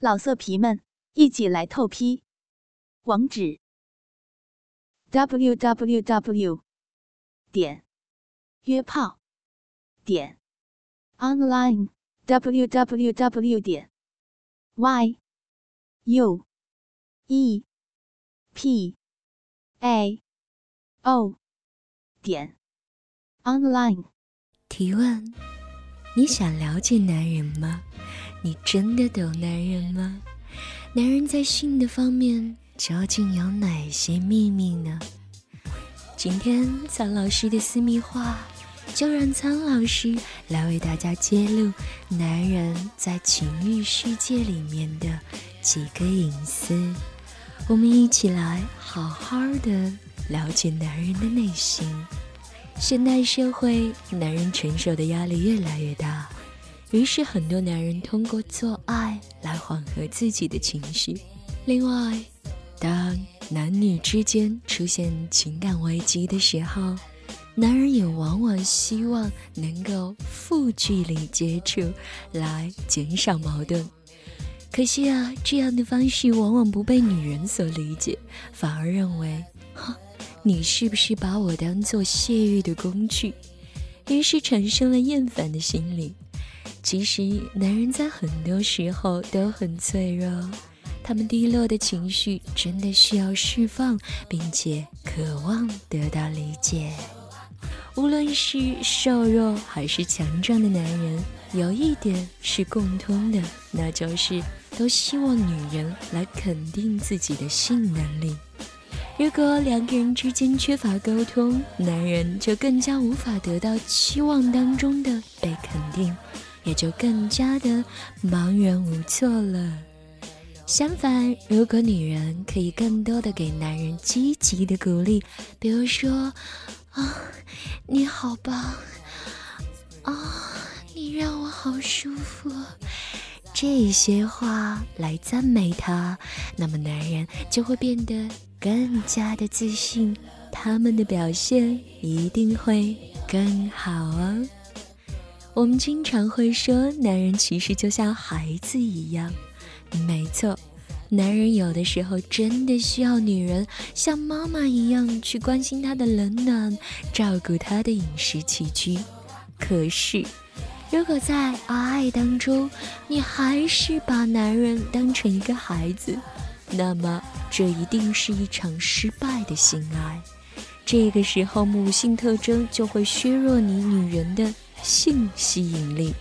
老色皮们，一起来透批！网址：w w w 点约炮点 online w w w 点 y u e p a o 点 online。提问：你想了解男人吗？你真的懂男人吗？男人在性的方面究竟有哪些秘密呢？今天苍老师的私密话，就让苍老师来为大家揭露男人在情欲世界里面的几个隐私。我们一起来好好的了解男人的内心。现代社会，男人承受的压力越来越大。于是，很多男人通过做爱来缓和自己的情绪。另外，当男女之间出现情感危机的时候，男人也往往希望能够负距离接触，来减少矛盾。可惜啊，这样的方式往往不被女人所理解，反而认为，哼，你是不是把我当做泄欲的工具？于是产生了厌烦的心理。其实，男人在很多时候都很脆弱，他们低落的情绪真的需要释放，并且渴望得到理解。无论是瘦弱还是强壮的男人，有一点是共通的，那就是都希望女人来肯定自己的性能力。如果两个人之间缺乏沟通，男人就更加无法得到期望当中的被肯定。也就更加的茫然无措了。相反，如果女人可以更多的给男人积极的鼓励，比如说，啊，你好棒，啊，你让我好舒服，这些话来赞美他，那么男人就会变得更加的自信，他们的表现一定会更好哦。我们经常会说，男人其实就像孩子一样。没错，男人有的时候真的需要女人像妈妈一样去关心他的冷暖，照顾他的饮食起居。可是，如果在爱当中，你还是把男人当成一个孩子，那么这一定是一场失败的性爱。这个时候，母性特征就会削弱你女人的。性吸引力，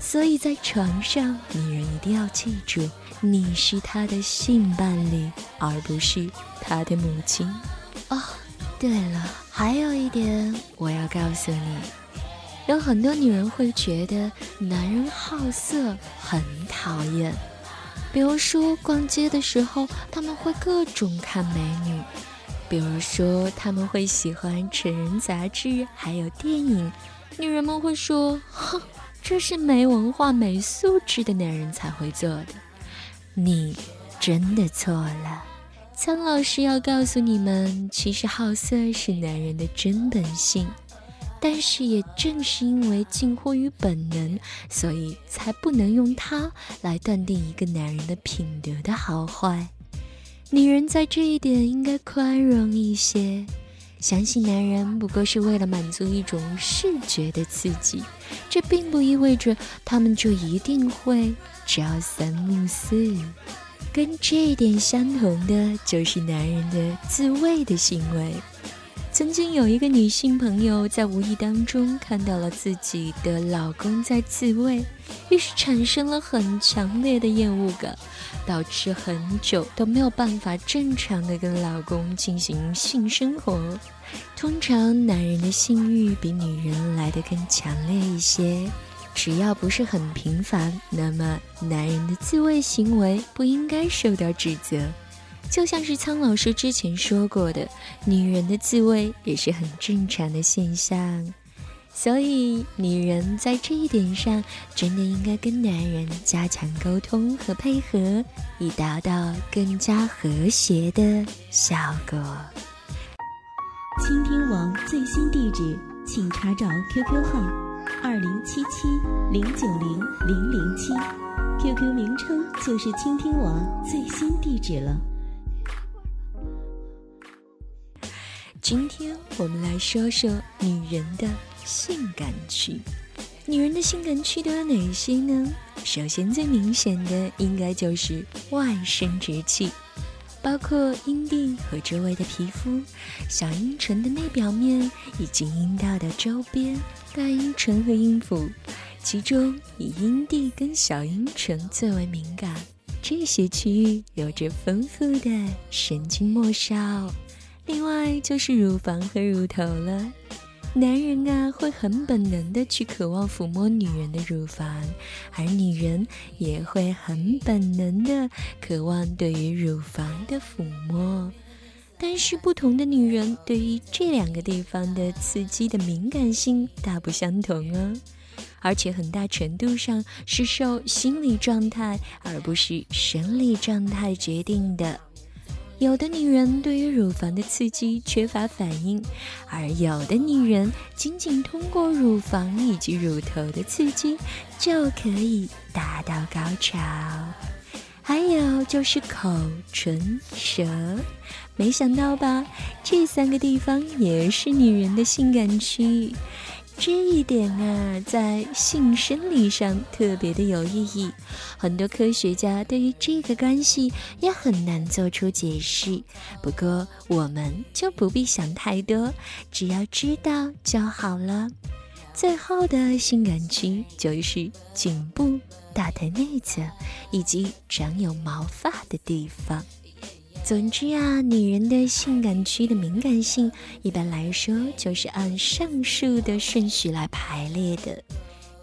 所以在床上，女人一定要记住，你是她的性伴侣，而不是她的母亲。哦，对了，还有一点我要告诉你，有很多女人会觉得男人好色很讨厌，比如说逛街的时候，他们会各种看美女；比如说他们会喜欢成人杂志，还有电影。女人们会说：“哼，这是没文化、没素质的男人才会做的。”你真的错了。苍老师要告诉你们，其实好色是男人的真本性，但是也正是因为近乎于本能，所以才不能用它来断定一个男人的品德的好坏。女人在这一点应该宽容一些。相信男人不过是为了满足一种视觉的刺激，这并不意味着他们就一定会朝三暮四。跟这一点相同的就是男人的自慰的行为。曾经有一个女性朋友在无意当中看到了自己的老公在自慰，于是产生了很强烈的厌恶感，导致很久都没有办法正常的跟老公进行性生活。通常男人的性欲比女人来得更强烈一些，只要不是很频繁，那么男人的自慰行为不应该受到指责。就像是苍老师之前说过的，女人的自慰也是很正常的现象，所以女人在这一点上真的应该跟男人加强沟通和配合，以达到更加和谐的效果。倾听王最新地址，请查找 QQ 号二零七七零九零零零七。QQ 名称就是倾听王最新地址了。今天我们来说说女人的性感区。女人的性感区都有哪些呢？首先，最明显的应该就是外生殖器，包括阴蒂和周围的皮肤、小阴唇的内表面以及阴道的周边、大阴唇和阴府。其中以阴蒂跟小阴唇最为敏感，这些区域有着丰富的神经末梢。另外就是乳房和乳头了。男人啊会很本能的去渴望抚摸女人的乳房，而女人也会很本能的渴望对于乳房的抚摸。但是不同的女人对于这两个地方的刺激的敏感性大不相同哦。而且很大程度上是受心理状态而不是生理状态决定的。有的女人对于乳房的刺激缺乏反应，而有的女人仅仅通过乳房以及乳头的刺激就可以达到高潮。还有就是口唇舌，没想到吧？这三个地方也是女人的性感区域。这一点啊，在性生理上特别的有意义。很多科学家对于这个关系也很难做出解释。不过，我们就不必想太多，只要知道就好了。最后的性感区就是颈部、大腿内侧以及长有毛发的地方。总之啊，女人的性感区的敏感性，一般来说就是按上述的顺序来排列的。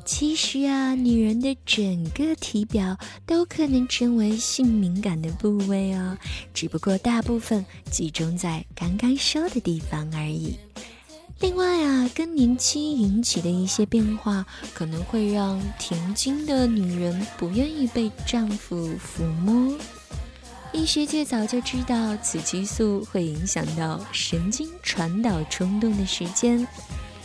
其实啊，女人的整个体表都可能成为性敏感的部位哦，只不过大部分集中在刚刚说的地方而已。另外啊，更年期引起的一些变化，可能会让停经的女人不愿意被丈夫抚摸。医学界早就知道，雌激素会影响到神经传导冲动的时间。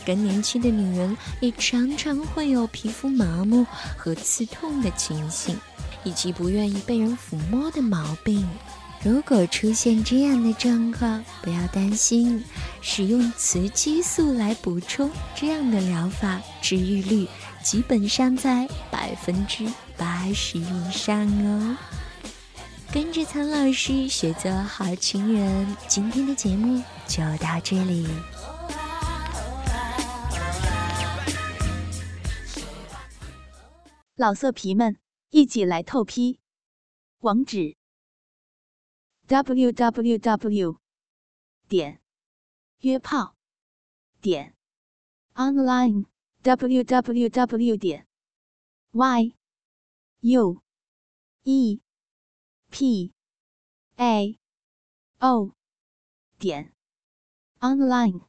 更年期的女人也常常会有皮肤麻木和刺痛的情形，以及不愿意被人抚摸的毛病。如果出现这样的状况，不要担心，使用雌激素来补充，这样的疗法治愈率基本上在百分之八十以上哦。跟着苍老师学做好情人，今天的节目就到这里。老色皮们，一起来透批！网址：w w w 点约炮点 online w w w 点 y u e p a o 点 online。